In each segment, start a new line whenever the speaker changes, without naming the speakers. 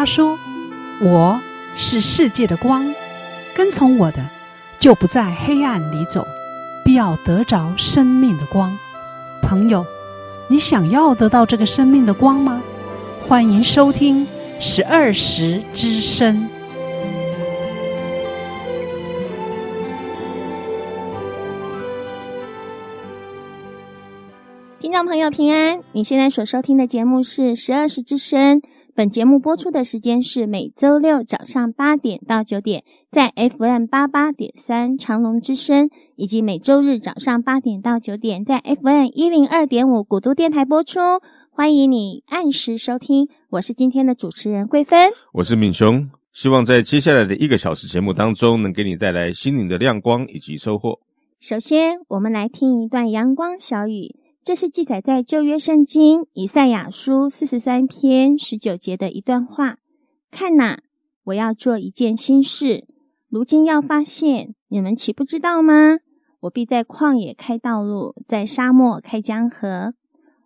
他说：“我是世界的光，跟从我的，就不在黑暗里走，必要得着生命的光。”朋友，你想要得到这个生命的光吗？欢迎收听十二时之声。
听众朋友平安，你现在所收听的节目是十二时之声。本节目播出的时间是每周六早上八点到九点，在 FM 八八点三长隆之声，以及每周日早上八点到九点，在 FM 一零二点五古都电台播出。欢迎你按时收听，我是今天的主持人桂芬，
我是敏雄，希望在接下来的一个小时节目当中，能给你带来心灵的亮光以及收获。
首先，我们来听一段阳光小语。这是记载在旧约圣经以赛亚书四十三篇十九节的一段话。看哪，我要做一件新事，如今要发现，你们岂不知道吗？我必在旷野开道路，在沙漠开江河。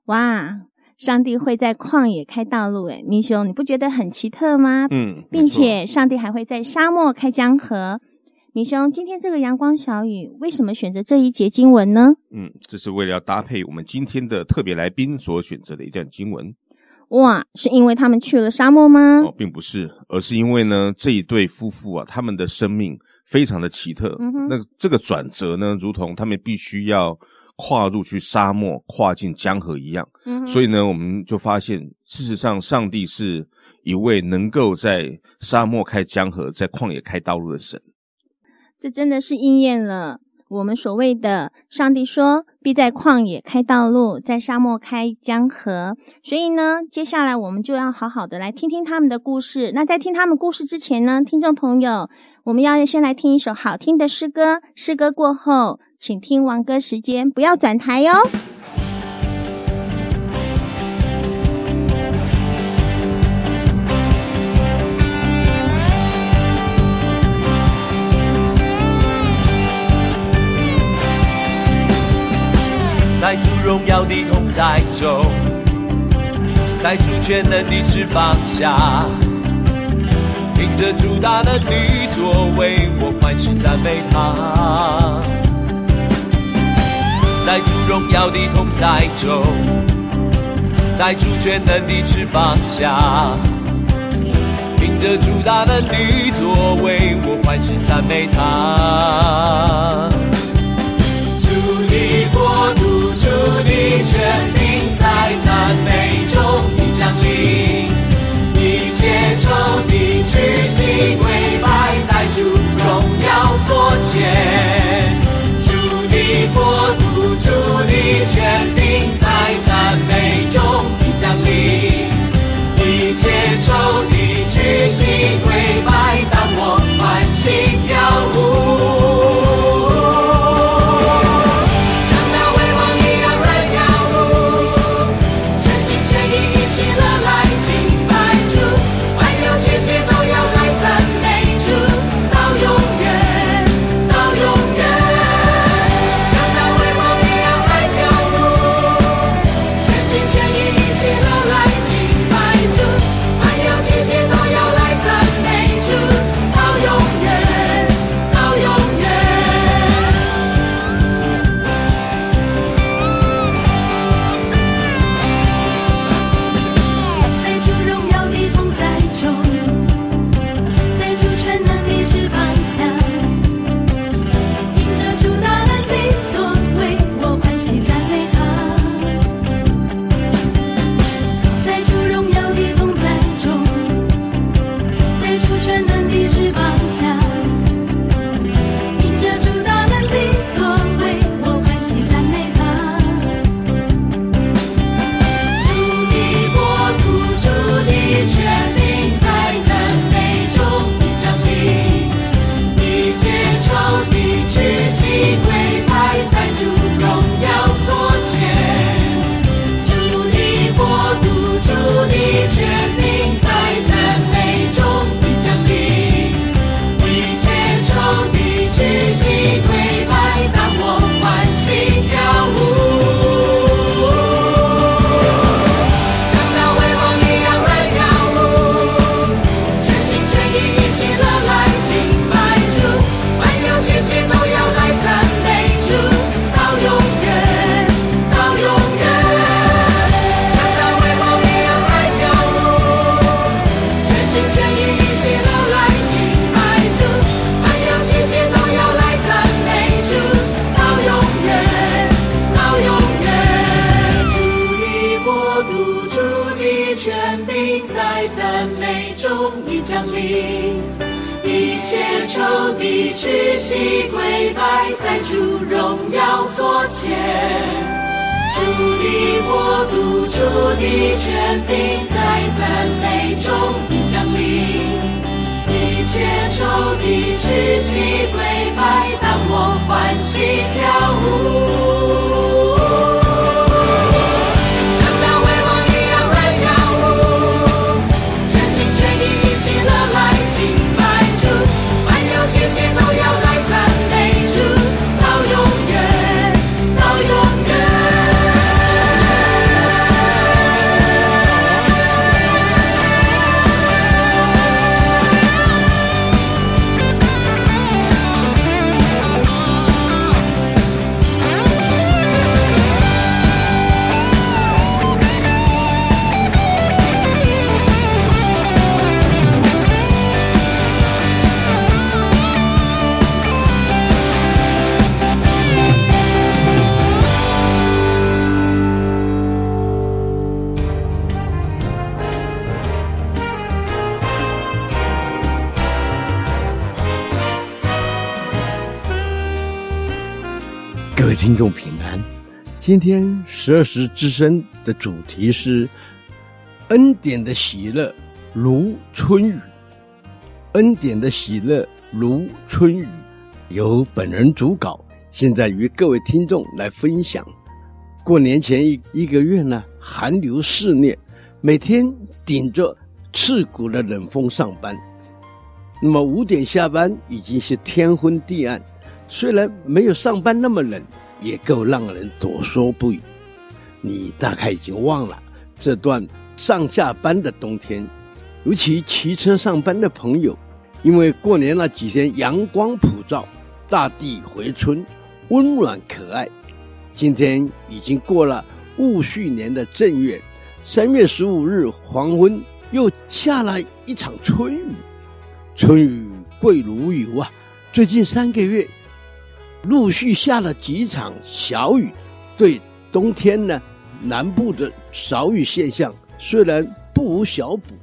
哇，上帝会在旷野开道路，诶，明兄，你不觉得很奇特吗？
嗯，
并且上帝还会在沙漠开江河。明兄，今天这个阳光小雨为什么选择这一节经文呢？
嗯，这是为了要搭配我们今天的特别来宾所选择的一段经文。
哇，是因为他们去了沙漠吗？
哦，并不是，而是因为呢，这一对夫妇啊，他们的生命非常的奇特。嗯哼，那这个转折呢，如同他们必须要跨入去沙漠、跨进江河一样。嗯，所以呢，我们就发现，事实上，上帝是一位能够在沙漠开江河、在旷野开道路的神。
这真的是应验了我们所谓的上帝说必在旷野开道路，在沙漠开江河。所以呢，接下来我们就要好好的来听听他们的故事。那在听他们故事之前呢，听众朋友，我们要先来听一首好听的诗歌。诗歌过后，请听王歌时间，不要转台
哟。荣耀的同在中，在主权能的翅膀下，凭着主大能的作为，我欢喜赞美他。在主荣耀的同在中，在主权能的翅膀下，凭着主大能的作为，我欢喜赞美他。切仇敌屈膝跪拜在主荣耀座前。的跪拜在主荣耀座前。主的国度，主的权柄，在赞美中已降临。一切仇敌屈膝跪拜，当我欢喜跳舞。
听众平安，今天十二时之声的主题是恩典的喜乐如春雨。恩典的喜乐如春雨，由本人主稿，现在与各位听众来分享。过年前一一个月呢，寒流肆虐，每天顶着刺骨的冷风上班。那么五点下班已经是天昏地暗，虽然没有上班那么冷。也够让人哆嗦不已。你大概已经忘了这段上下班的冬天，尤其骑车上班的朋友，因为过年那几天阳光普照，大地回春，温暖可爱。今天已经过了戊戌年的正月，三月十五日黄昏又下了一场春雨，春雨贵如油啊！最近三个月。陆续下了几场小雨，对冬天呢，南部的少雨现象虽然不无小补，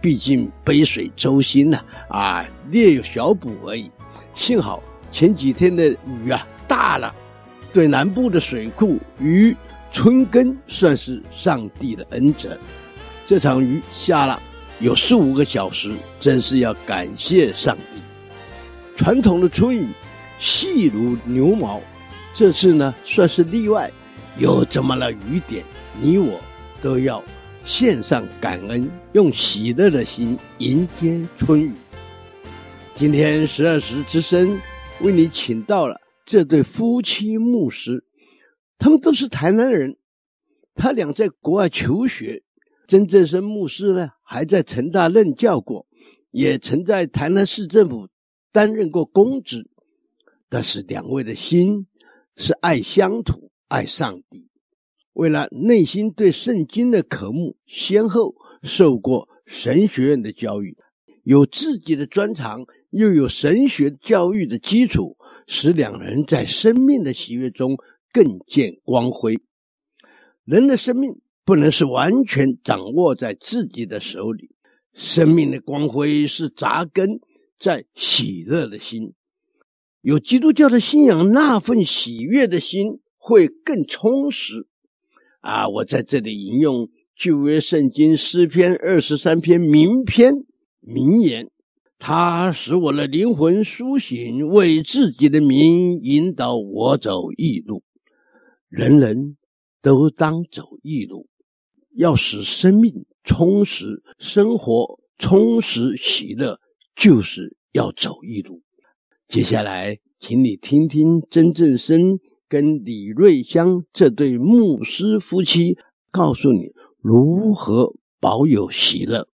毕竟杯水周薪呐，啊，略有小补而已。幸好前几天的雨啊大了，对南部的水库与春耕算是上帝的恩泽。这场雨下了有四五个小时，真是要感谢上帝。传统的春雨。细如牛毛，这次呢算是例外，有这么了雨点，你我都要献上感恩，用喜乐的心迎接春雨。今天十二时之声为你请到了这对夫妻牧师，他们都是台南人，他俩在国外求学，曾正生牧师呢还在成大任教过，也曾在台南市政府担任过公职。但是两位的心是爱乡土、爱上帝。为了内心对圣经的渴慕，先后受过神学院的教育，有自己的专长，又有神学教育的基础，使两人在生命的喜悦中更见光辉。人的生命不能是完全掌握在自己的手里，生命的光辉是扎根在喜乐的心。有基督教的信仰，那份喜悦的心会更充实。啊，我在这里引用旧约圣经诗篇二十三篇名篇名言：他使我的灵魂苏醒，为自己的名引导我走义路。人人都当走义路，要使生命充实，生活充实喜乐，就是要走义路。接下来，请你听听曾正生跟李瑞香这对牧师夫妻告诉你如何保有喜
乐。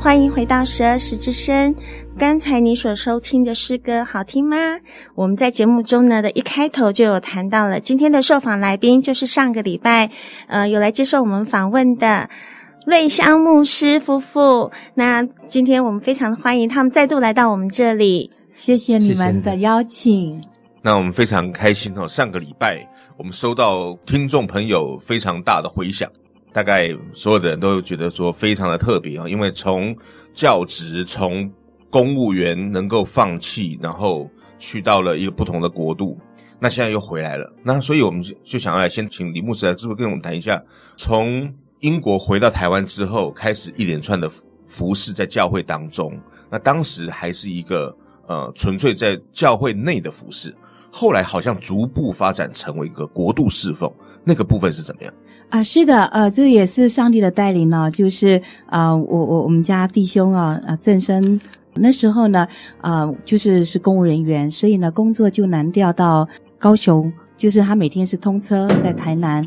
欢迎回到十二时之声。刚才你所收听的诗歌好听吗？我们在节目中呢的一开头就有谈到了，今天的受访来宾就是上个礼拜呃有来接受我们访问的瑞香牧师夫妇。那今天我们非常欢迎他们再度来到我们这里，
谢谢你们的邀请。
那我们非常开心哦，上个礼拜我们收到听众朋友非常大的回响。大概所有的人都觉得说非常的特别啊，因为从教职，从公务员能够放弃，然后去到了一个不同的国度，那现在又回来了。那所以我们就想要来先请李牧师来，是不是跟我们谈一下，从英国回到台湾之后，开始一连串的服事在教会当中。那当时还是一个呃纯粹在教会内的服事，后来好像逐步发展成为一个国度侍奉，那个部分是怎么样？
啊，是的，呃，这也是上帝的带领呢。就是啊，我我我们家弟兄啊，啊，正生那时候呢，啊，就是是公务人员，所以呢，工作就难调到高雄，就是他每天是通车在台南，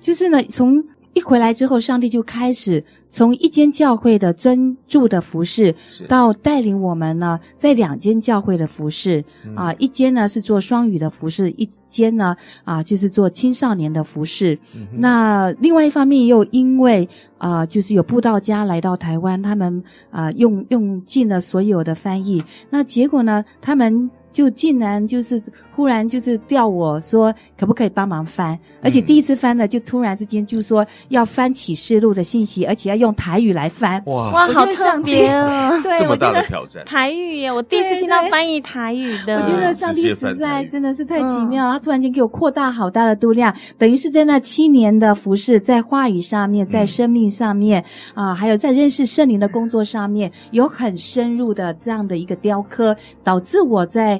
就是呢，从。一回来之后，上帝就开始从一间教会的专注的服饰，到带领我们呢，在两间教会的服事啊，一间呢是做双语的服饰，一间呢啊就是做青少年的服饰。嗯、那另外一方面又因为啊，就是有布道家来到台湾，他们啊用用尽了所有的翻译，那结果呢，他们。就竟然就是忽然就是调我说可不可以帮忙翻，而且第一次翻呢，就突然之间就说要翻启示录的信息，而且要用台语来翻。
哇
哇，好特别哦！
对，
这么大的挑战。
台语耶，我第一次听到翻译台语的。
我觉得上帝实在真的是太奇妙了，他突然间给我扩大好大的度量，等于是在那七年的服饰，在话语上面，在生命上面啊，还有在认识圣灵的工作上面，有很深入的这样的一个雕刻，导致我在。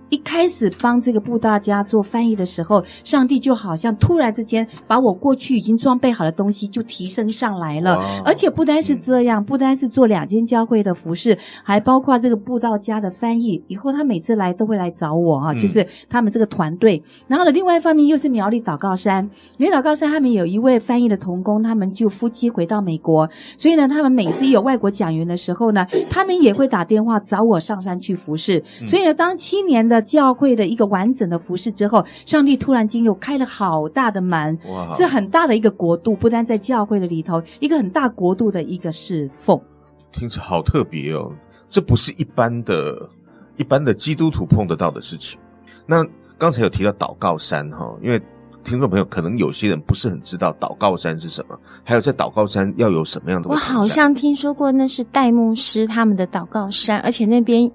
一开始帮这个布道家做翻译的时候，上帝就好像突然之间把我过去已经装备好的东西就提升上来了，而且不单是这样，不单是做两间教会的服饰，还包括这个布道家的翻译。以后他每次来都会来找我啊，就是他们这个团队。然后呢，另外一方面又是苗栗祷告山，苗栗祷告山他们有一位翻译的童工，他们就夫妻回到美国，所以呢，他们每次有外国讲员的时候呢，他们也会打电话找我上山去服侍。所以呢，当七年的教会的一个完整的服饰之后，上帝突然间又开了好大的门，哇是很大的一个国度，不但在教会的里头，一个很大国度的一个侍奉。
听着好特别哦，这不是一般的、一般的基督徒碰得到的事情。那刚才有提到祷告山哈，因为听众朋友可能有些人不是很知道祷告山是什么，还有在祷告山要有什么样的。
我好像听说过那是戴牧师他们的祷告山，而且那边。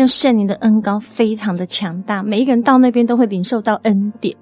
那圣灵的恩高非常的强大，每一个人到那边都会领受到恩典。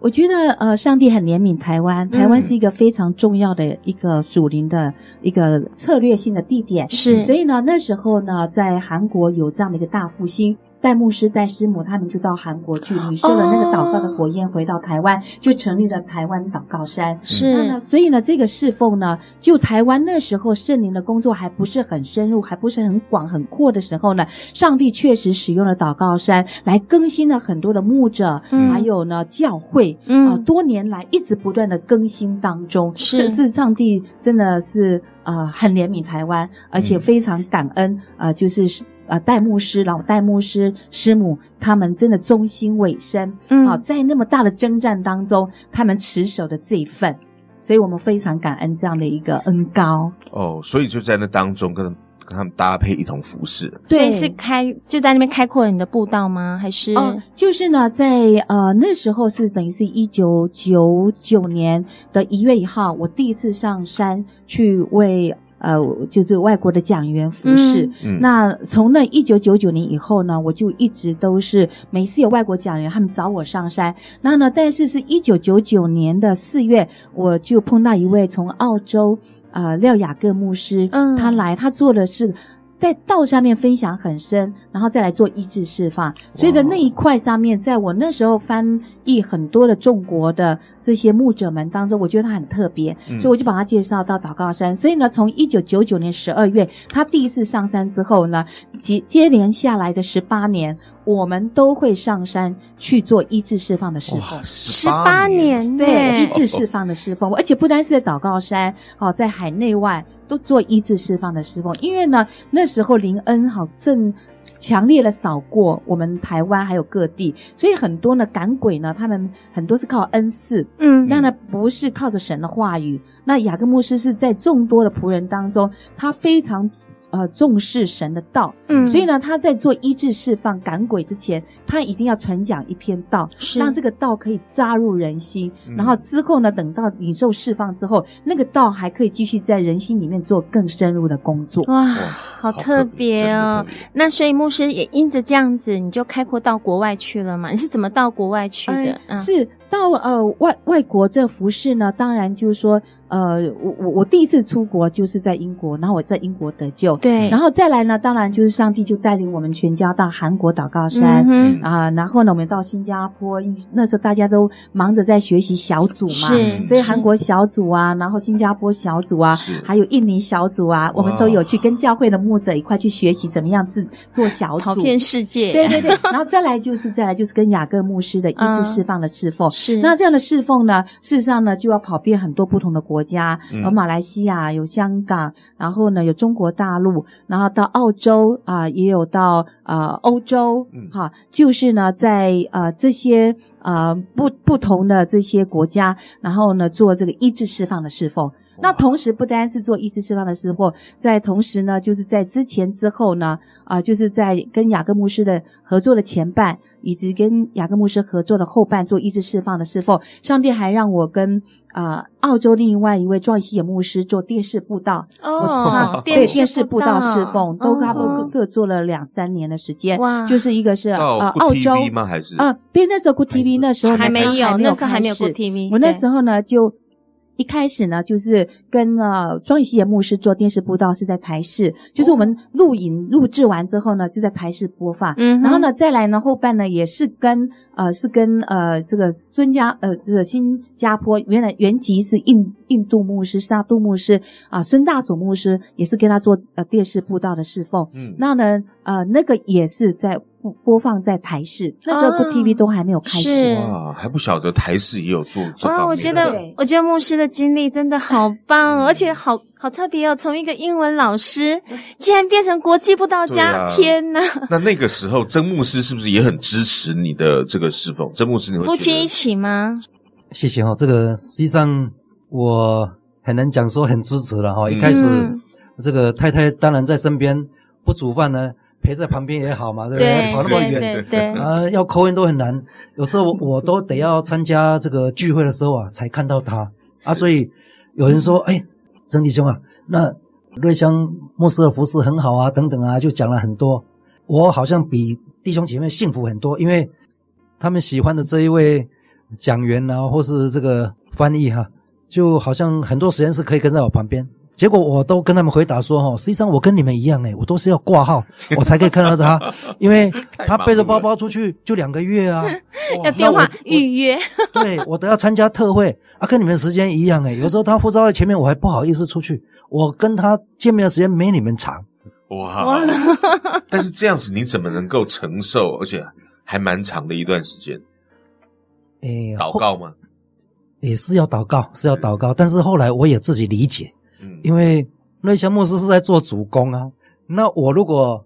我觉得，呃，上帝很怜悯台湾，台湾是一个非常重要的一个属灵的一个策略性的地点。
是，
所以呢，那时候呢，在韩国有这样的一个大复兴。戴牧师、戴师母他们就到韩国去你受了那个祷告的火焰，回到台湾就成立了台湾祷告山。
是，
所以呢，这个侍奉呢，就台湾那时候圣灵的工作还不是很深入，还不是很广很阔的时候呢，上帝确实使用了祷告山来更新了很多的牧者，嗯、还有呢教会，嗯、呃，多年来一直不断的更新当中。是，这是上帝真的是呃很怜悯台湾，而且非常感恩，嗯、呃，就是。呃，戴牧师、老戴牧师、师母，他们真的忠心委身，嗯，啊，在那么大的征战当中，他们持守的这一份，所以我们非常感恩这样的一个恩高。
哦，所以就在那当中跟跟他们搭配一同服侍。
对，是开就在那边开阔了你的步道吗？还是？
哦，就是呢，在呃那时候是等于是一九九九年的一月一号，我第一次上山去为。呃，就是外国的讲员服饰。嗯，那从那一九九九年以后呢，我就一直都是每次有外国讲员他们找我上山。那呢，但是是一九九九年的四月，我就碰到一位从澳洲啊、呃、廖雅各牧师，嗯，他来，他做的是。在道上面分享很深，然后再来做医治释放，所以在那一块上面，在我那时候翻译很多的中国的这些牧者们当中，我觉得他很特别，所以我就把他介绍到祷告山。所以呢，从一九九九年十二月他第一次上山之后呢，接接连下来的十八年，我们都会上山去做医治释放的释放。
十八年，
对，医治释放的释放，而且不单是在祷告山，哦，在海内外。都做医治释放的侍奉，因为呢，那时候林恩好正强烈的扫过我们台湾还有各地，所以很多呢赶鬼呢，他们很多是靠恩赐，嗯，当然不是靠着神的话语。那雅各牧师是在众多的仆人当中，他非常。呃，重视神的道，嗯，所以呢，他在做医治释放赶鬼之前，他一定要传讲一篇道，是让这个道可以扎入人心，嗯、然后之后呢，等到领受释放之后，那个道还可以继续在人心里面做更深入的工作。
哇，好特别哦！那所以牧师也因着这样子，你就开阔到国外去了嘛？你是怎么到国外去的？
是到呃外外国这服饰呢？当然就是说。呃，我我我第一次出国就是在英国，然后我在英国得救，
对，
然后再来呢，当然就是上帝就带领我们全家到韩国祷告山，嗯哼，啊，然后呢，我们到新加坡，那时候大家都忙着在学习小组嘛，是，所以韩国小组啊，然后新加坡小组啊，还有印尼小组啊，我们都有去跟教会的牧者一块去学习怎么样制做小组，
跑遍世界，
对对对，然后再来就是再来就是跟雅各牧师的医治释放的侍奉，
是，
那这样的侍奉呢，事实上呢，就要跑遍很多不同的国。家有马来西亚，有香港，然后呢有中国大陆，然后到澳洲啊、呃，也有到呃欧洲，哈，就是呢在呃这些呃不不同的这些国家，然后呢做这个医治释放的侍奉。那同时不单是做医治释放的侍奉，在同时呢就是在之前之后呢啊、呃，就是在跟雅各牧师的合作的前半。以及跟雅各牧师合作的后半做医治释放的侍奉，上帝还让我跟啊、呃、澳洲另外一位庄西野牧师做电视布道
哦，
对电视布道侍奉，都差不多各做了两三年的时间，哇，就是一个是呃澳洲
吗？还是
啊对，那时候 Good TV 那时候
还没有，那时候还没有 Good TV，
我那时候呢就一开始呢，就是跟呃庄宇希牧师做电视布道，是在台视，就是我们录影录制完之后呢，就在台视播放。嗯，然后呢，再来呢后半呢，也是跟呃是跟呃这个孙家呃这个新加坡原来原籍是印印度牧师沙杜牧师啊孙大所牧师，也是跟他做呃电视布道的侍奉。嗯，那呢呃那个也是在。播放在台视，那时候 TV 都还没有开始，
哇，还不晓得台视也有做这方面。
哇，我觉得，我觉得牧师的经历真的好棒，而且好好特别哦。从一个英文老师，竟然变成国际布道家，啊、天哪！
那那个时候，曾牧师是不是也很支持你的这个侍奉？曾牧师，你会
夫妻一起吗？
谢谢哦，这个实际上我很难讲说很支持了哈。一开始，嗯、这个太太当然在身边不煮饭呢。陪在旁边也好嘛，对不对？对跑那么远，对对啊，要 call in 都很难。有时候我，我都得要参加这个聚会的时候啊，才看到他啊。所以有人说：“哎，曾弟兄啊，那瑞香牧师的服侍很好啊，等等啊，就讲了很多。我好像比弟兄姐妹幸福很多，因为他们喜欢的这一位讲员啊，或是这个翻译哈、啊，就好像很多时间是可以跟在我旁边。”结果我都跟他们回答说，哈，实际上我跟你们一样，诶，我都是要挂号，我才可以看到他，因为他背着包包出去就两个月啊，
要电话预约，
对，我都要参加特会啊，跟你们时间一样，诶，有时候他护照在前面，我还不好意思出去，我跟他见面的时间没你们长，
哇，但是这样子你怎么能够承受，而且还蛮长的一段时间？诶，祷告吗？
也是要祷告，是要祷告，但是后来我也自己理解。因为那些牧师是在做主攻啊，那我如果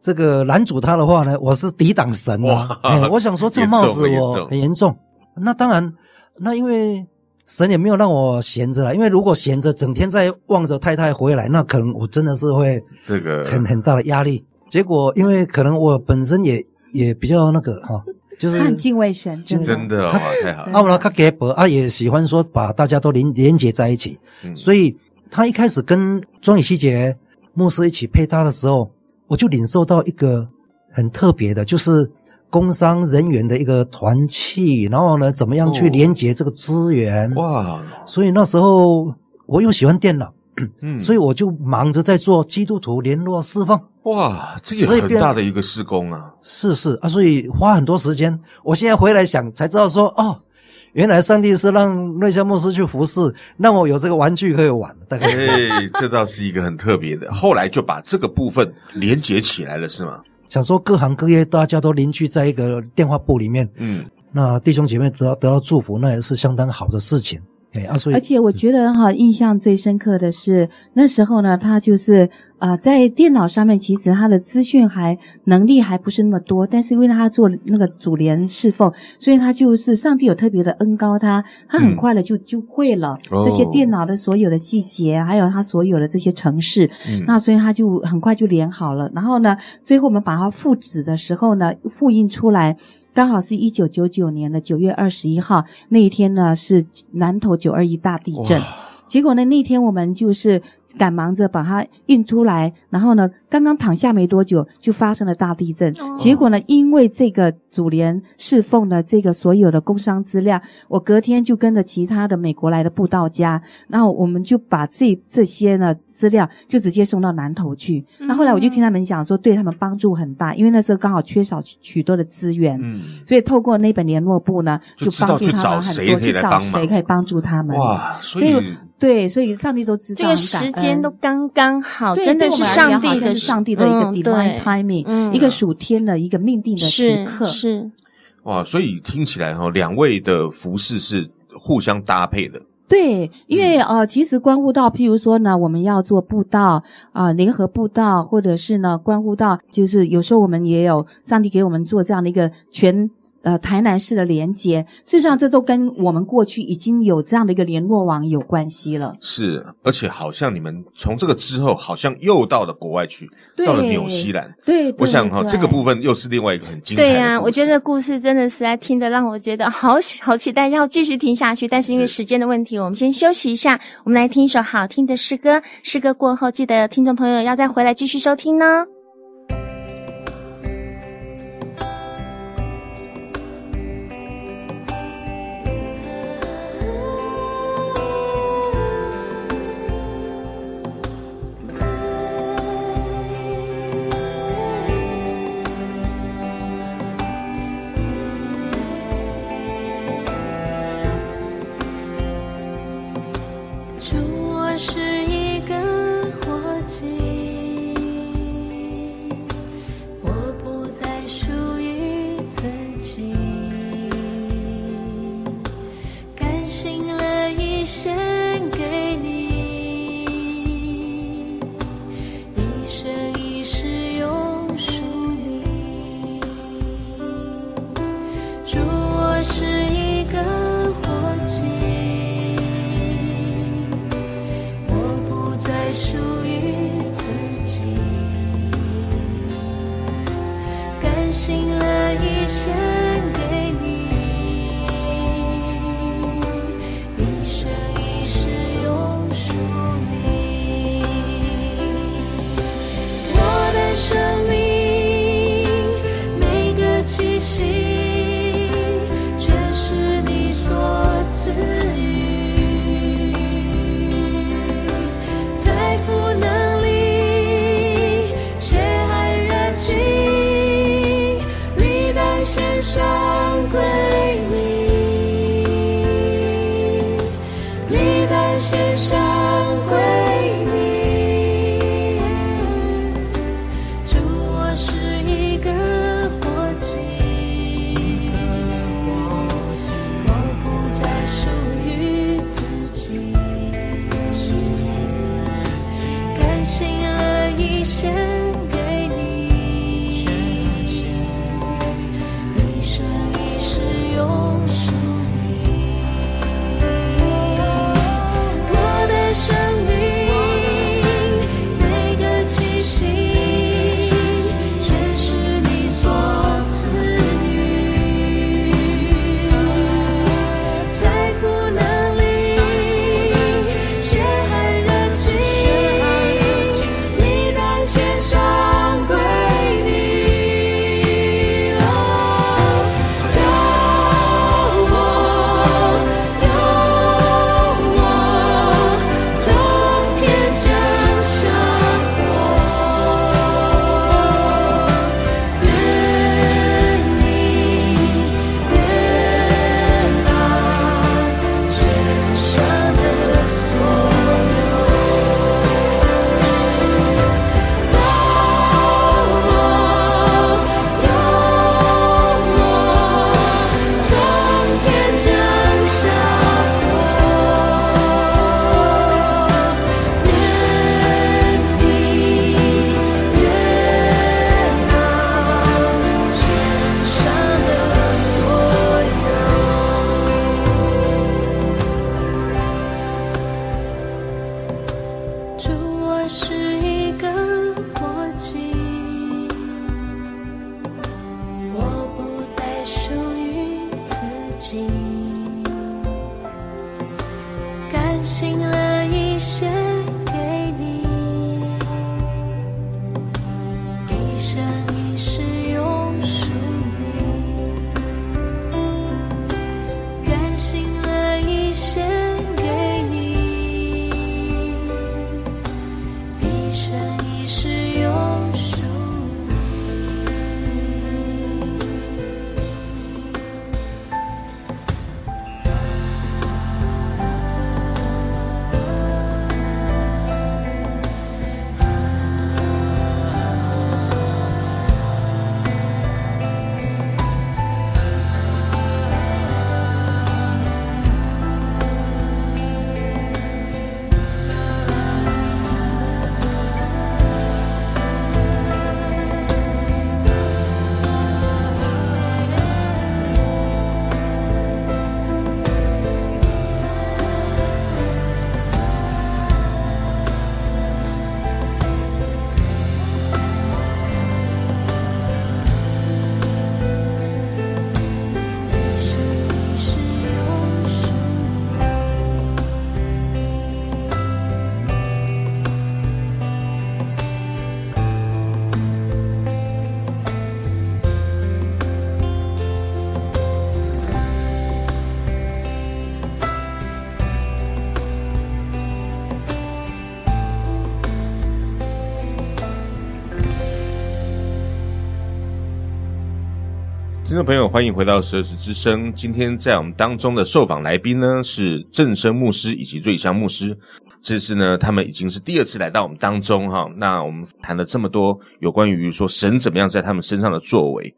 这个拦阻他的话呢，我是抵挡神啊。哎，我想说这个帽子我很严重。那当然，那因为神也没有让我闲着了，因为如果闲着，整天在望着太太回来，那可能我真的是会这个很很大的压力。结果因为可能我本身也也比较那个哈，就是
很敬畏神，
真的，真的哦，太好了。
啊，我他给伯啊也喜欢说把大家都连连接在一起，所以。他一开始跟庄宇希姐牧师一起配搭的时候，我就领受到一个很特别的，就是工商人员的一个团契，然后呢，怎么样去连接这个资源？哇！所以那时候我又喜欢电脑，嗯，所以我就忙着在做基督徒联络释放。
哇，这也很大的一个事工啊！
是是啊，所以花很多时间。我现在回来想才知道说，哦。原来上帝是让瑞夏牧师去服侍，让我有这个玩具可以玩。大概是，
哎，这倒是一个很特别的。后来就把这个部分连接起来了，是吗？
想说各行各业大家都凝聚在一个电话簿里面，嗯，那弟兄姐妹得到得到祝福，那也是相当好的事情。哎，啊，所以，
而且我觉得哈，印象最深刻的是那时候呢，他就是。啊、呃，在电脑上面，其实他的资讯还能力还不是那么多，但是因为他做那个主联侍奉，所以他就是上帝有特别的恩高他，他很快的就、嗯、就会了这些电脑的所有的细节，哦、还有他所有的这些程式，嗯、那所以他就很快就连好了。然后呢，最后我们把它复制的时候呢，复印出来，刚好是一九九九年的九月二十一号那一天呢，是南投九二一大地震，结果呢，那天我们就是。赶忙着把它运出来，然后呢，刚刚躺下没多久，就发生了大地震。哦、结果呢，因为这个主联侍奉的这个所有的工商资料，我隔天就跟着其他的美国来的布道家，然后我们就把这这些呢资料就直接送到南投去。那、嗯、后来我就听他们讲说，对他们帮助很大，因为那时候刚好缺少许多的资源，嗯，所以透过那本联络簿呢，就帮助他们很多，去找谁可以帮助他们。
哇，所以。所以
对，所以上帝都知道
这个时间都刚刚好，真的是上帝的
上帝的一个 divine timing，一个属天的一个命定的时刻。
是
哇，所以听起来哈，两位的服饰是互相搭配的。
对，因为呃，其实关乎到，譬如说呢，我们要做布道啊，联合布道，或者是呢，关乎到，就是有时候我们也有上帝给我们做这样的一个全。呃，台南市的连接，事实上这都跟我们过去已经有这样的一个联络网有关系了。
是，而且好像你们从这个之后，好像又到了国外去，到了纽西兰。
对，
我想哈，这个部分又是另外一个很精彩的。
对呀、啊，我觉得故事真的实在听得让我觉得好好期待，要继续听下去。但是因为时间的问题，我们先休息一下，我们来听一首好听的诗歌。诗歌过后，记得听众朋友要再回来继续收听呢。
听众朋友，欢迎回到十二时之声。今天在我们当中的受访来宾呢，是正生牧师以及瑞香牧师。这次呢，他们已经是第二次来到我们当中哈。那我们谈了这么多有关于说神怎么样在他们身上的作为。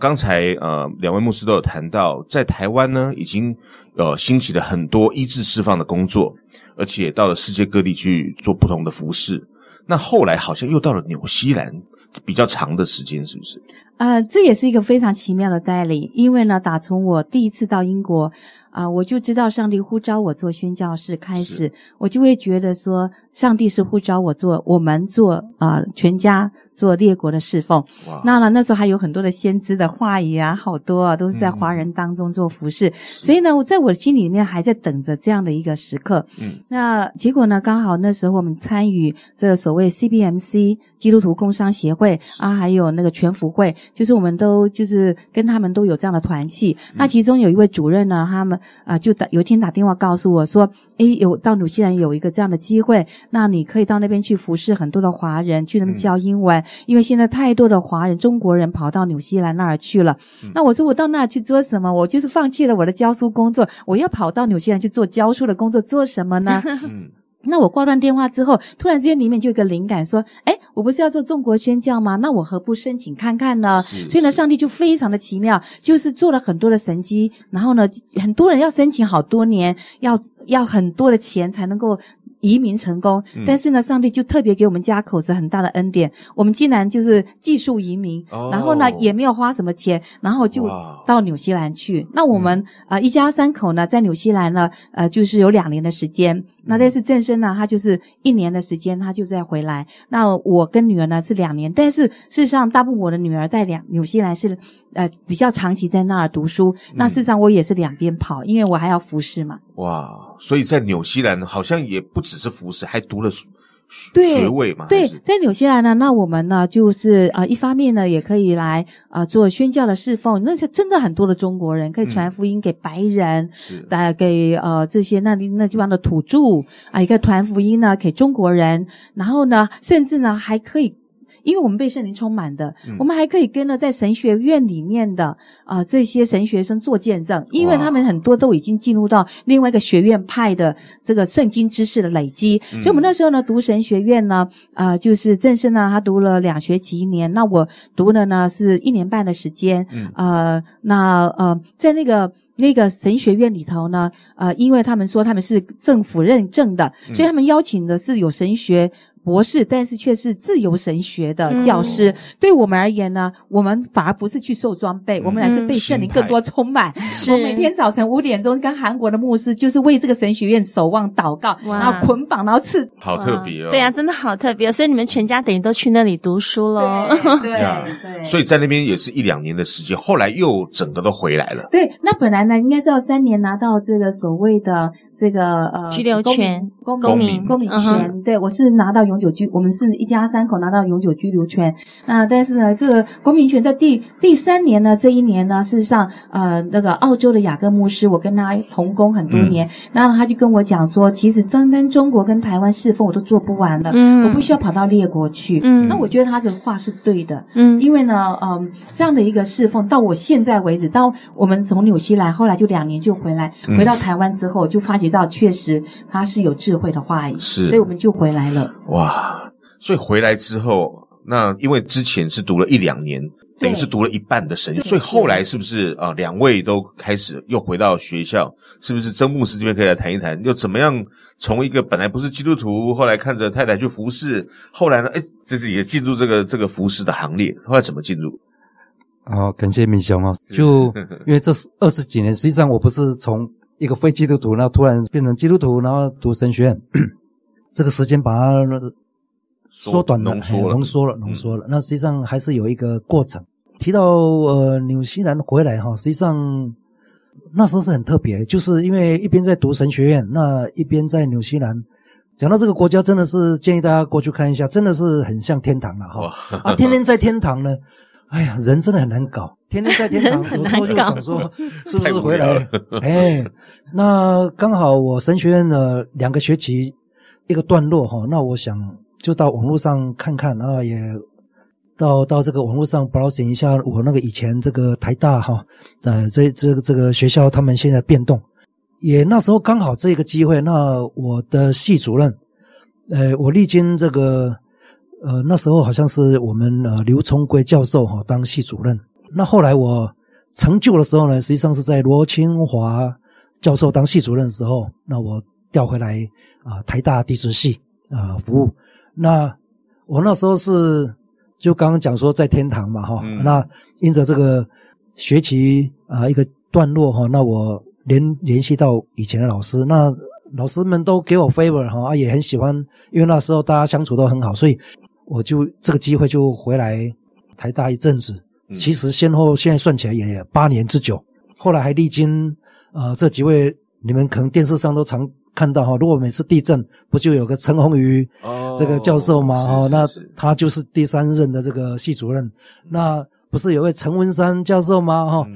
刚才呃，两位牧师都有谈到，在台湾呢，已经呃兴起了很多医治释放的工作，而且到了世界各地去做不同的服事。那后来好像又到了纽西兰。比较长的时间是不是？
呃，这也是一个非常奇妙的带领，因为呢，打从我第一次到英国，啊、呃，我就知道上帝呼召我做宣教士，开始我就会觉得说，上帝是呼召我做，我们做啊、呃，全家。做列国的侍奉，那呢，那时候还有很多的先知的话语啊，好多啊，都是在华人当中做服侍。嗯、所以呢，我在我心里面还在等着这样的一个时刻。嗯，那结果呢，刚好那时候我们参与这个所谓 CBMC 基督徒工商协会啊，还有那个全福会，就是我们都就是跟他们都有这样的团契。嗯、那其中有一位主任呢，他们啊就打有一天打电话告诉我说，诶，有到纽西兰有一个这样的机会，那你可以到那边去服侍很多的华人，去那边教英文。嗯因为现在太多的华人、中国人跑到纽西兰那儿去了，嗯、那我说我到那儿去做什么？我就是放弃了我的教书工作，我要跑到纽西兰去做教书的工作，做什么呢？嗯、那我挂断电话之后，突然之间里面就有一个灵感，说：哎，我不是要做中国宣教吗？那我何不申请看看呢？所以呢，上帝就非常的奇妙，就是做了很多的神迹，然后呢，很多人要申请好多年，要要很多的钱才能够。移民成功，但是呢，上帝就特别给我们家口子很大的恩典，我们竟然就是技术移民，然后呢也没有花什么钱，然后就到纽西兰去。那我们啊一家三口呢，在纽西兰呢，呃，就是有两年的时间。那但是正生呢，他就是一年的时间，他就再回来。那我跟女儿呢是两年，但是事实上，大部分我的女儿在两纽西兰是呃比较长期在那儿读书。那事实上我也是两边跑，因为我还要服侍嘛。
哇，所以在纽西兰好像也不只是服侍，还读了书。
对
学位嘛，
对，在纽西兰呢，那我们呢就是啊、呃，一方面呢也可以来啊、呃、做宣教的侍奉，那些真的很多的中国人可以传福音给白人，嗯、是，给呃这些那里那地方的土著啊，也可以传福音呢给中国人，然后呢，甚至呢还可以。因为我们被圣灵充满的，嗯、我们还可以跟呢在神学院里面的啊、呃、这些神学生做见证，因为他们很多都已经进入到另外一个学院派的这个圣经知识的累积。嗯、所以我们那时候呢读神学院呢，啊、呃、就是正式呢他读了两学期一年，那我读了呢是一年半的时间。嗯、呃，那呃在那个那个神学院里头呢，呃因为他们说他们是政府认证的，嗯、所以他们邀请的是有神学。博士，但是却是自由神学的教师。嗯、对我们而言呢，我们反而不是去受装备，嗯、我们来是被圣灵更多充满。是我每天早晨五点钟跟韩国的牧师，就是为这个神学院守望祷告，然后捆绑，然后刺。
好特别哦！
对啊，真的好特别。所以你们全家等于都去那里读书喽？
对 对对。
所以在那边也是一两年的时间，后来又整个都回来了。
对，那本来呢，应该是要三年拿到这个所谓的。这个呃，
居留权、
公民、公民权，对，我是拿到永久居，我们是一家三口拿到永久居留权。那但是呢，这个公民权在第第三年呢，这一年呢，事实上，呃，那个澳洲的雅各牧师，我跟他同工很多年，然后他就跟我讲说，其实单单中国跟台湾侍奉我都做不完了，嗯，我不需要跑到列国去，嗯，那我觉得他这个话是对的，嗯，因为呢，嗯，这样的一个侍奉到我现在为止，到我们从纽西兰后来就两年就回来，回到台湾之后就发觉。到确实他是有智慧的话语，是，所以我们就回来了。
哇，所以回来之后，那因为之前是读了一两年，等于是读了一半的神学，所以后来是不是啊？两位都开始又回到学校，是不是？曾牧师这边可以来谈一谈，又怎么样从一个本来不是基督徒，后来看着太太去服侍，后来呢？哎，这是也进入这个这个服侍的行列，后来怎么进入？
好，感谢明雄哦。就因为这是二十几年，实际上我不是从。一个非基督徒，然后突然变成基督徒，然后读神学院，这个时间把它缩短了，浓缩了，浓缩了，浓缩了。那实际上还是有一个过程。提到呃纽西兰回来哈，实际上那时候是很特别，就是因为一边在读神学院，那一边在纽西兰。讲到这个国家，真的是建议大家过去看一下，真的是很像天堂了哈。啊，天天在天堂呢。哎呀，人真的很难搞，天天在天堂，有时候就想说，是不是回来？哎，那刚好我神学院的两个学期一个段落哈，那我想就到网络上看看，然后也到到这个网络上 browsing 一下我那个以前这个台大哈，呃，这这个这个学校他们现在变动，也那时候刚好这个机会，那我的系主任，呃，我历经这个。呃，那时候好像是我们呃刘聪贵教授哈当系主任。那后来我成就的时候呢，实际上是在罗清华教授当系主任的时候，那我调回来啊、呃、台大地质系啊、呃、服务。那我那时候是就刚刚讲说在天堂嘛哈，嗯、那因着这个学期啊、呃、一个段落哈，那我联联系到以前的老师，那老师们都给我 favor 哈，啊也很喜欢，因为那时候大家相处都很好，所以我就这个机会就回来台大一阵子。其实先后现在算起来也八年之久，后来还历经呃这几位，你们可能电视上都常看到哈。如果每次地震，不就有个陈鸿宇这个教授吗？哦，那他就是第三任的这个系主任。那不是有位陈文山教授吗？哈，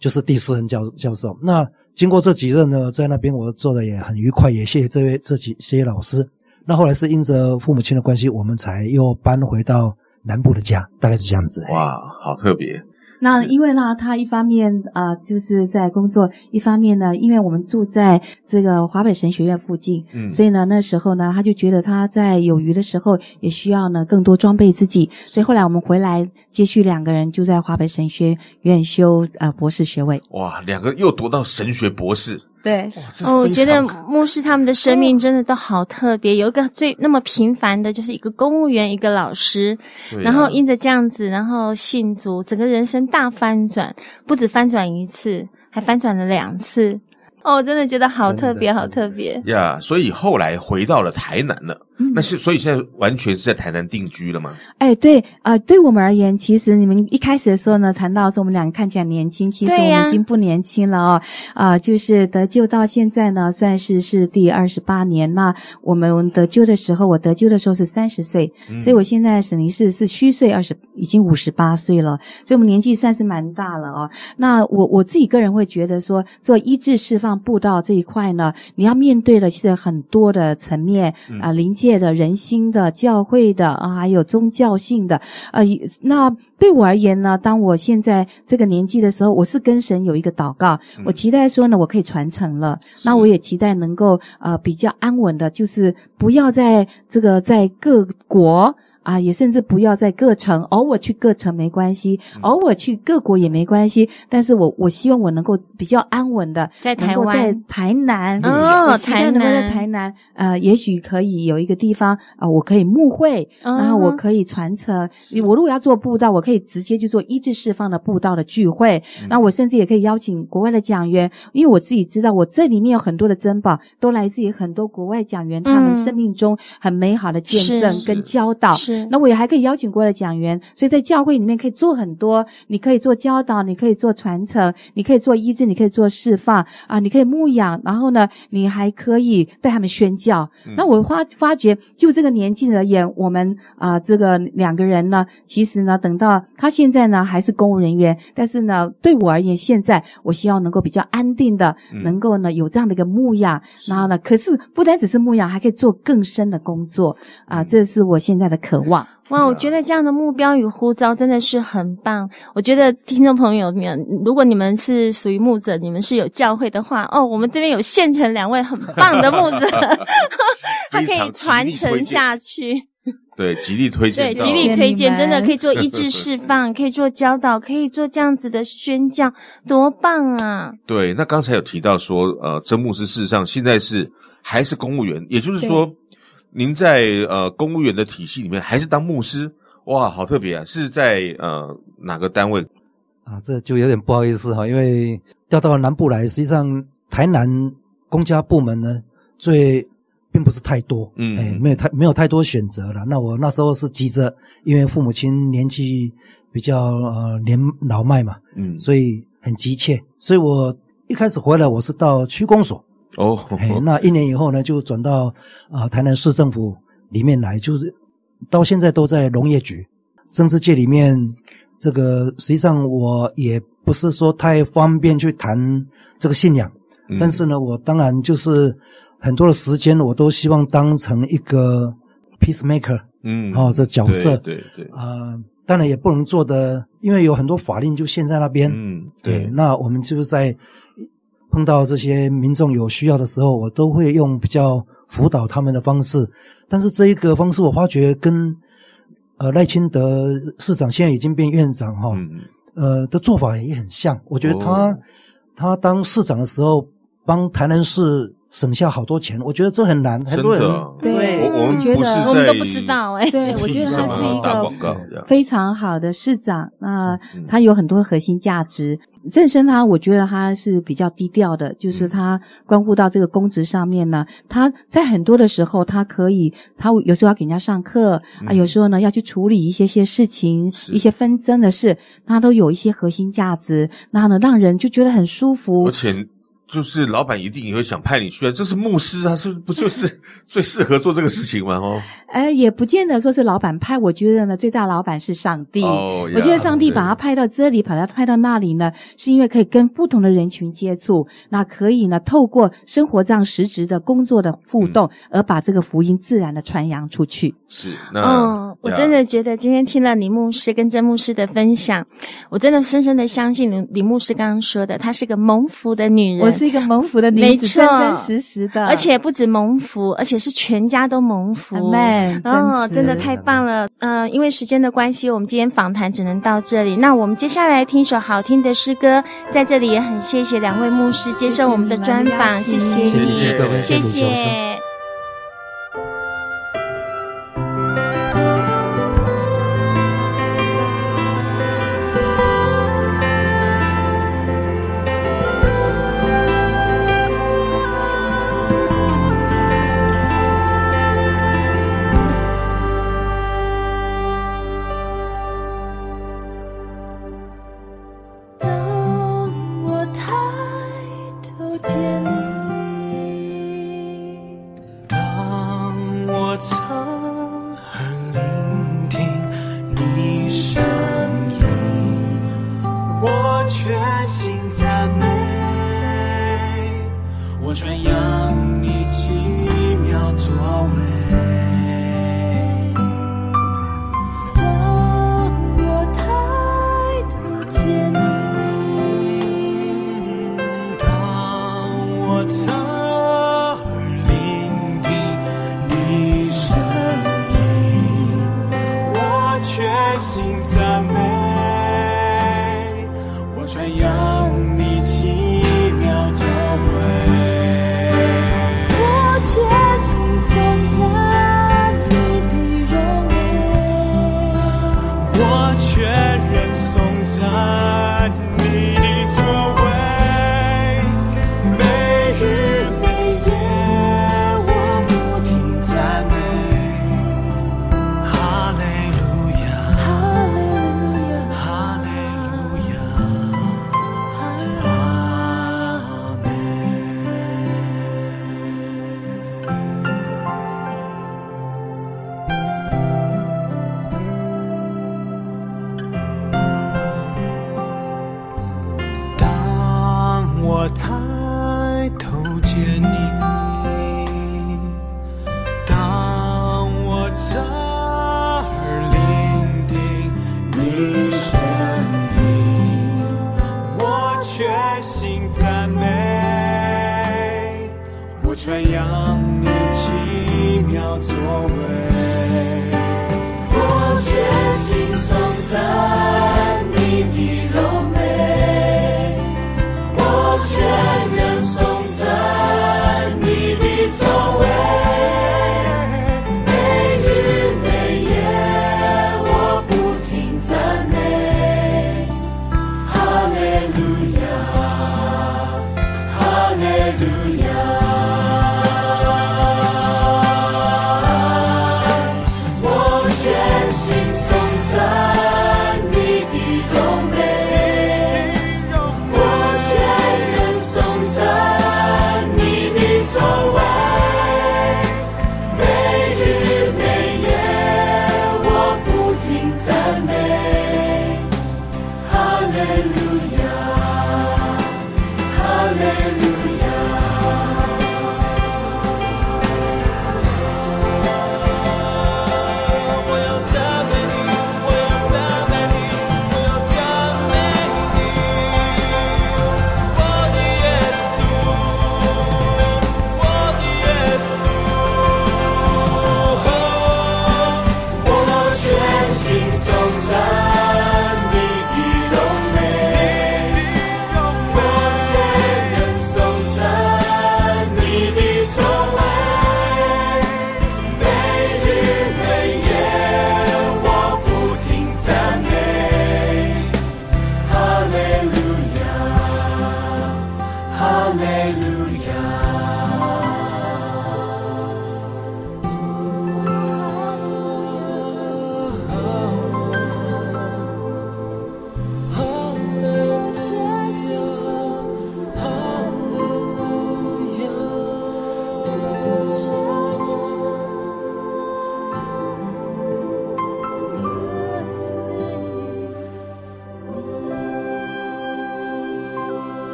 就是第四任教教授。那经过这几任呢，在那边我做的也很愉快，也谢谢这位这几些老师。那后来是因着父母亲的关系，我们才又搬回到。南部的家大概是这样子。
哇，好特别。
那因为呢，他一方面啊、呃，就是在工作；一方面呢，因为我们住在这个华北神学院附近，嗯，所以呢，那时候呢，他就觉得他在有余的时候也需要呢更多装备自己。所以后来我们回来，继续两个人就在华北神学院修呃博士学位。
哇，两个又读到神学博士。
对，哦，我觉得牧师他们的生命真的都好特别。有一个最那么平凡的，就是一个公务员，一个老师，然后因着这样子，然后信主，整个人生大翻转，不止翻转一次，还翻转了两次。哦，我真的觉得好特别，好特别
呀！Yeah, 所以后来回到了台南了。嗯，那是所以现在完全是在台南定居了吗？
哎，对，呃，对我们而言，其实你们一开始的时候呢，谈到说我们两个看起来年轻，其实我们已经不年轻了哦。啊、呃，就是得救到现在呢，算是是第二十八年。那我们得救的时候，我得救的时候是三十岁，嗯、所以我现在等于是是虚岁二十，已经五十八岁了，所以我们年纪算是蛮大了哦。那我我自己个人会觉得说，做医治释放步道这一块呢，你要面对的其实很多的层面啊，临界、嗯。界的人心的教会的啊，还有宗教性的，呃，那对我而言呢，当我现在这个年纪的时候，我是跟神有一个祷告，嗯、我期待说呢，我可以传承了，那我也期待能够呃比较安稳的，就是不要在这个在各国。啊，也甚至不要在各城，偶尔去各城没关系，偶尔去各国也没关系。但是我我希望我能够比较安稳的
在台湾，
在台南
哦，台南能够在
台南，呃，也许可以有一个地方啊、呃，我可以牧会，然后我可以传承。我如果要做布道，我可以直接去做医治释放的布道的聚会。那我甚至也可以邀请国外的讲员，因为我自己知道，我这里面有很多的珍宝，都来自于很多国外讲员他们生命中很美好的见证跟教导。是。那我也还可以邀请过来讲员，所以在教会里面可以做很多，你可以做教导，你可以做传承，你可以做医治，你可以做释放啊，你可以牧养，然后呢，你还可以带他们宣教。嗯、那我发发觉，就这个年纪而言，我们啊，这个两个人呢，其实呢，等到他现在呢还是公务人员，但是呢，对我而言，现在我希望能够比较安定的，嗯、能够呢有这样的一个牧养，然后呢，可是不单只是牧养，还可以做更深的工作啊，这是我现在的渴望。
哇，我觉得这样的目标与呼召真的是很棒。我觉得听众朋友们，如果你们是属于牧者，你们是有教会的话，哦，我们这边有现成两位很棒的牧者，他可以传承下去。
对，极力推荐。
对，极力推荐，真的可以做医治 释放，可以做教导，可以做这样子的宣教，多棒啊！
对，那刚才有提到说，呃，真牧师事实上现在是还是公务员，也就是说。您在呃公务员的体系里面还是当牧师哇，好特别啊！是在呃哪个单位
啊？这就有点不好意思哈，因为调到南部来，实际上台南公家部门呢，最并不是太多，嗯，哎，没有太没有太多选择了。那我那时候是急着，因为父母亲年纪比较呃年老迈嘛，嗯，所以很急切，所以我一开始回来我是到区公所。哦，那一年以后呢，就转到啊、呃、台南市政府里面来，就是到现在都在农业局政治界里面。这个实际上我也不是说太方便去谈这个信仰，嗯、但是呢，我当然就是很多的时间我都希望当成一个 peacemaker，嗯，哦，这角色，对对啊、呃，当然也不能做的，因为有很多法令就限在那边，嗯，对，对，那我们就是在。碰到这些民众有需要的时候，我都会用比较辅导他们的方式。但是这一个方式，我发觉跟呃赖清德市长现在已经变院长哈，嗯、呃的做法也很像。我觉得他、哦、他当市长的时候，帮台南市
省下好多钱，我觉得这很难，很多人
对，
我我们觉得
我们都不知道哎，
对，我觉得他是一个非常好的市长，那他有很多核心价值。正声他，我觉得他是比较低调的，就是他关顾到这个公职上面呢，他在很多的时候，他可以，他有时候要给人家上课啊，有时候呢要去处理一些些事情，一些纷争的事，他都有一些核心价值，然后呢让人就觉得很舒服。
而且。就是老板一定也会想派你去啊，这是牧师啊，是不就是 最适合做这个事情吗？哦，
呃，也不见得说是老板派，我觉得呢，最大老板是上帝。
哦，
我觉得上帝把他派到这里，把他派到那里呢，是因为可以跟不同的人群接触，那可以呢，透过生活这样实质的工作的互动，而把这个福音自然的传扬出去。
是，那
嗯，我真的觉得今天听了李牧师跟郑牧师的分享，我真的深深的相信李李牧师刚刚说的，她是个蒙福的女人。
是一个蒙福的女子，真真实实的，
而且不止蒙福，而且是全家都蒙福。哦，真的太棒了。嗯、呃，因为时间的关系，我们今天访谈只能到这里。那我们接下来听一首好听的诗歌，在这里也很谢谢两位牧师接受我们的专访，谢谢，谢谢，
谢谢各位，谢谢。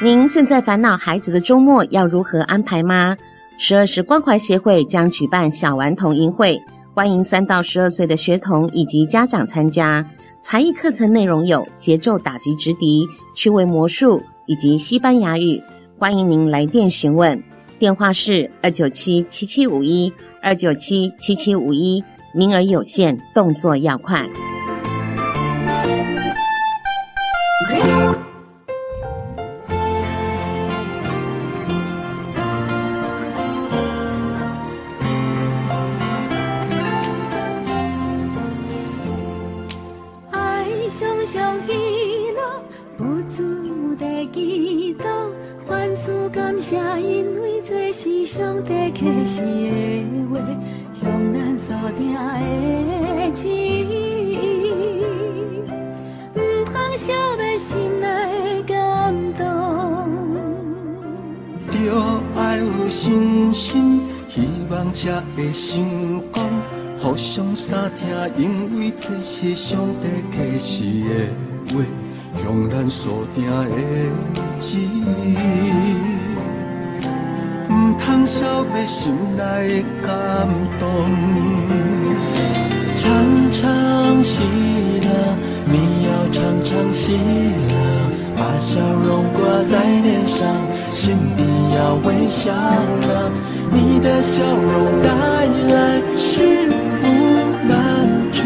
您正在烦恼孩子的周末要如何安排吗？十二时关怀协会将举办小顽童营会，欢迎三到十二岁的学童以及家长参加。才艺课程内容有节奏打击直笛、趣味魔术以及西班牙语。欢迎您来电询问，电话是二九七七七五一二九七七七五一，名额有限，动作要快。
才会成功互相心疼因为这是上帝启示的话，向咱所定的旨意，唔通消灭心内的感动。常常喜乐，你要常常喜乐，把笑容挂在脸上，心底要微笑了，你的笑容带来幸福满足。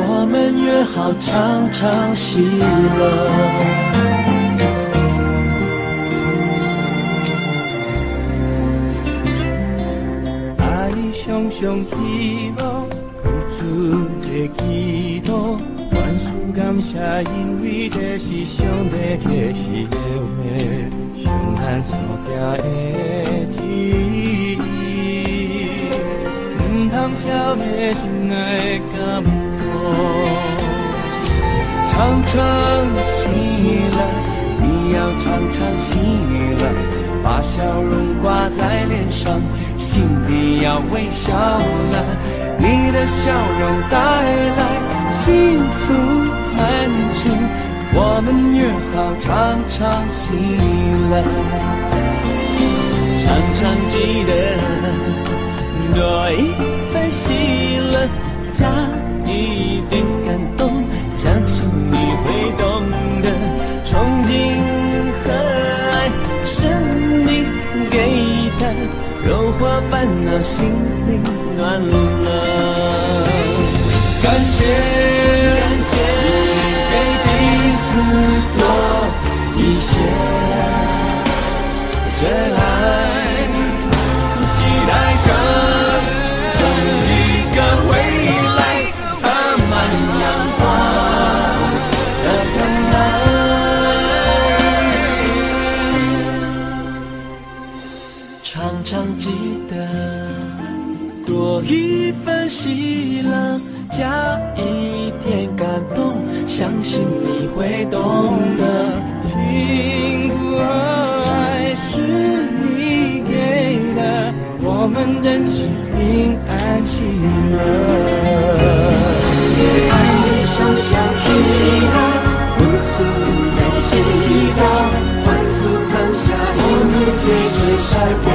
我们约好常常喜乐，爱常常希望，付出的祈祷，万事感谢，因为这是上帝启示的话，向咱所定的旨意，唔通消灭心爱的感常常喜乐，你要常常喜乐，把笑容挂在脸上，心底要微笑了。你的笑容带来幸福满足，我们约好常常喜乐，常常记得多一份喜乐，加。一点感动，相信你会懂得。憧憬和爱，生命给的，融化烦恼，心里暖了。感谢，感谢，给彼此多一些，这爱，一份喜乐，加一点感动，相信你会懂得。幸福和爱是你给的，我们珍惜平安喜乐。爱你双向去祈祷，不辞没心祈祷，欢速放下，我们最深山过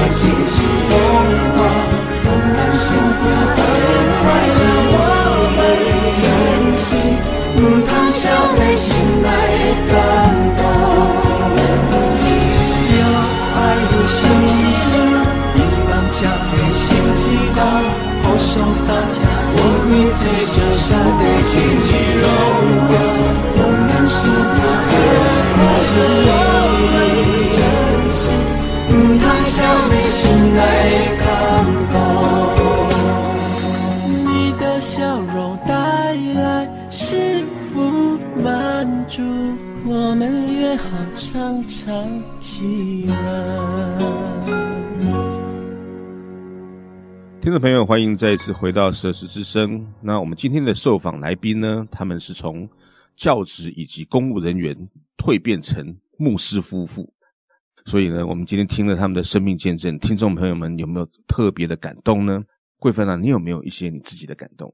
听众朋友，欢迎再一次回到《十二时之声》。那我们今天的受访来宾呢？他们是从教职以及公务人员蜕变成牧师夫妇，所以呢，我们今天听了他们的生命见证，听众朋友们有没有特别的感动呢？桂芬啊，你有没有一些你自己的感动？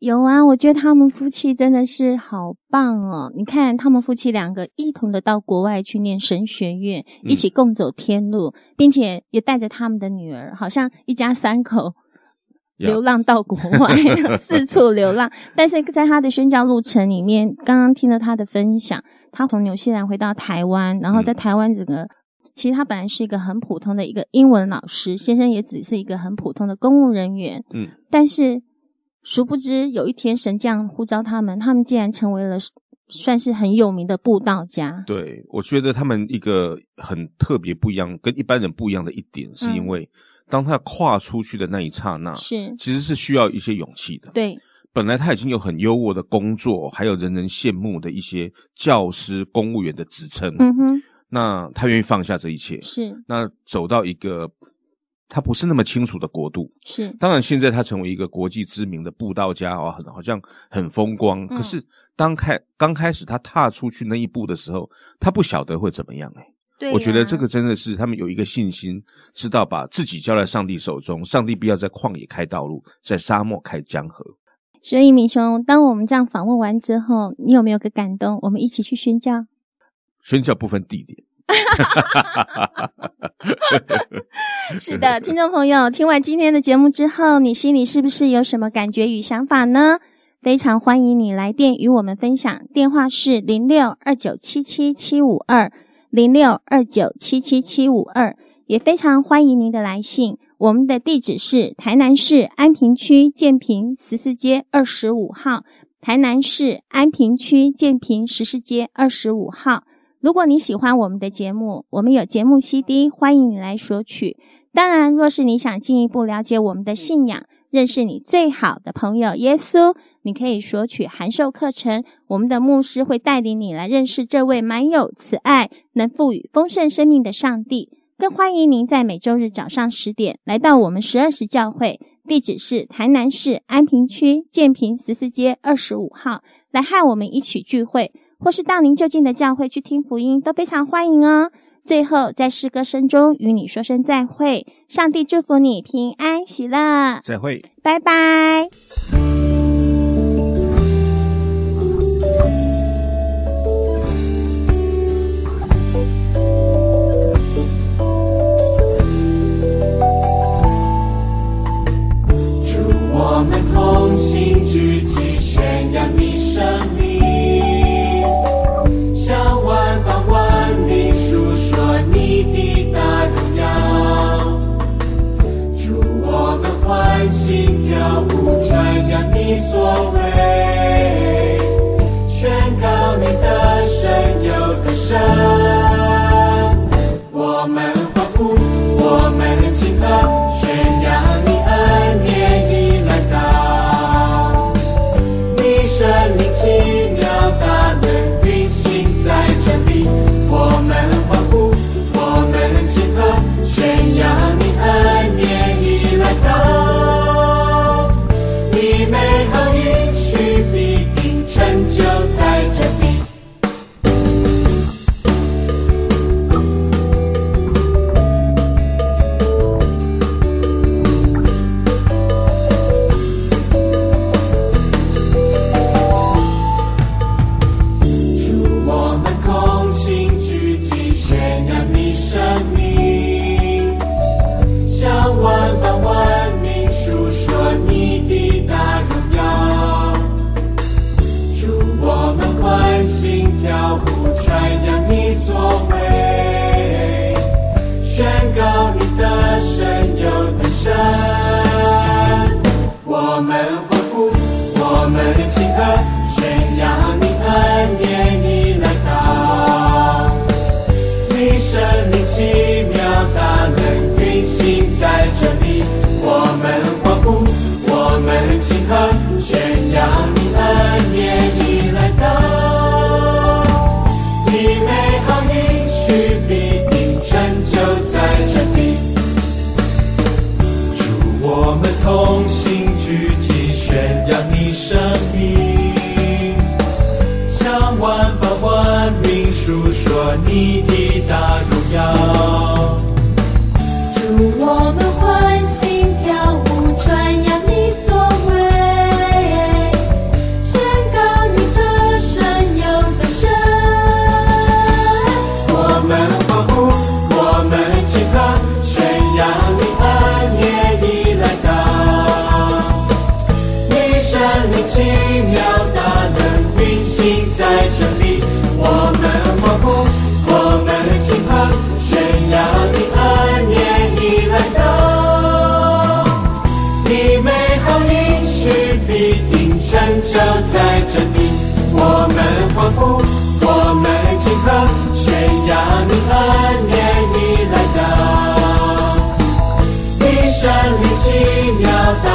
有啊，我觉得他们夫妻真的是好棒哦！你看，他们夫妻两个一同的到国外去念神学院，嗯、一起共走天路，并且也带着他们的女儿，好像一家三口流浪到国外 四处流浪。但是在他的宣教路程里面，刚刚听了他的分享，他从纽西兰回到台湾，然后在台湾整个，嗯、其实他本来是一个很普通的一个英文老师，先生也只是一个很普通的公务人员，嗯，但是。殊不知，有一天神将呼召他们，他们竟然成为了算是很有名的布道家。
对，我觉得他们一个很特别不一样，跟一般人不一样的一点，是因为当他跨出去的那一刹那，是、嗯、其实是需要一些勇气的。
对，
本来他已经有很优渥的工作，还有人人羡慕的一些教师、公务员的职称。嗯哼，那他愿意放下这一切，是那走到一个。他不是那么清楚的国度，是当然。现在他成为一个国际知名的布道家啊，好像很风光。嗯、可是当开刚开始他踏出去那一步的时候，他不晓得会怎么样哎、欸。对、啊，我觉得这个真的是他们有一个信心，知道把自己交在上帝手中，上帝必要在旷野开道路，在沙漠开江河。
所以，敏兄，当我们这样访问完之后，你有没有个感动？我们一起去宣教。
宣教不分地点。
是的，听众朋友，听完今天的节目之后，你心里是不是有什么感觉与想法呢？非常欢迎你来电与我们分享，电话是零六二九七七七五二零六二九七七七五二，也非常欢迎您的来信，我们的地址是台南市安平区建平十四街二十五号，台南市安平区建平十四街二十五号。如果你喜欢我们的节目，我们有节目 CD，欢迎你来索取。当然，若是你想进一步了解我们的信仰，认识你最好的朋友耶稣，你可以索取函授课程。我们的牧师会带领你来认识这位满有慈爱、能赋予丰盛生命的上帝。更欢迎您在每周日早上十点来到我们十二时教会，地址是台南市安平区建平十四街二十五号，来和我们一起聚会。或是到您就近的教会去听福音，都非常欢迎哦。最后，在诗歌声中与你说声再会，上帝祝福你平安喜乐。
再会，
拜拜。
He 就在这里。我们欢呼，我们庆贺，宣扬你恩典已来到。你生命奇妙到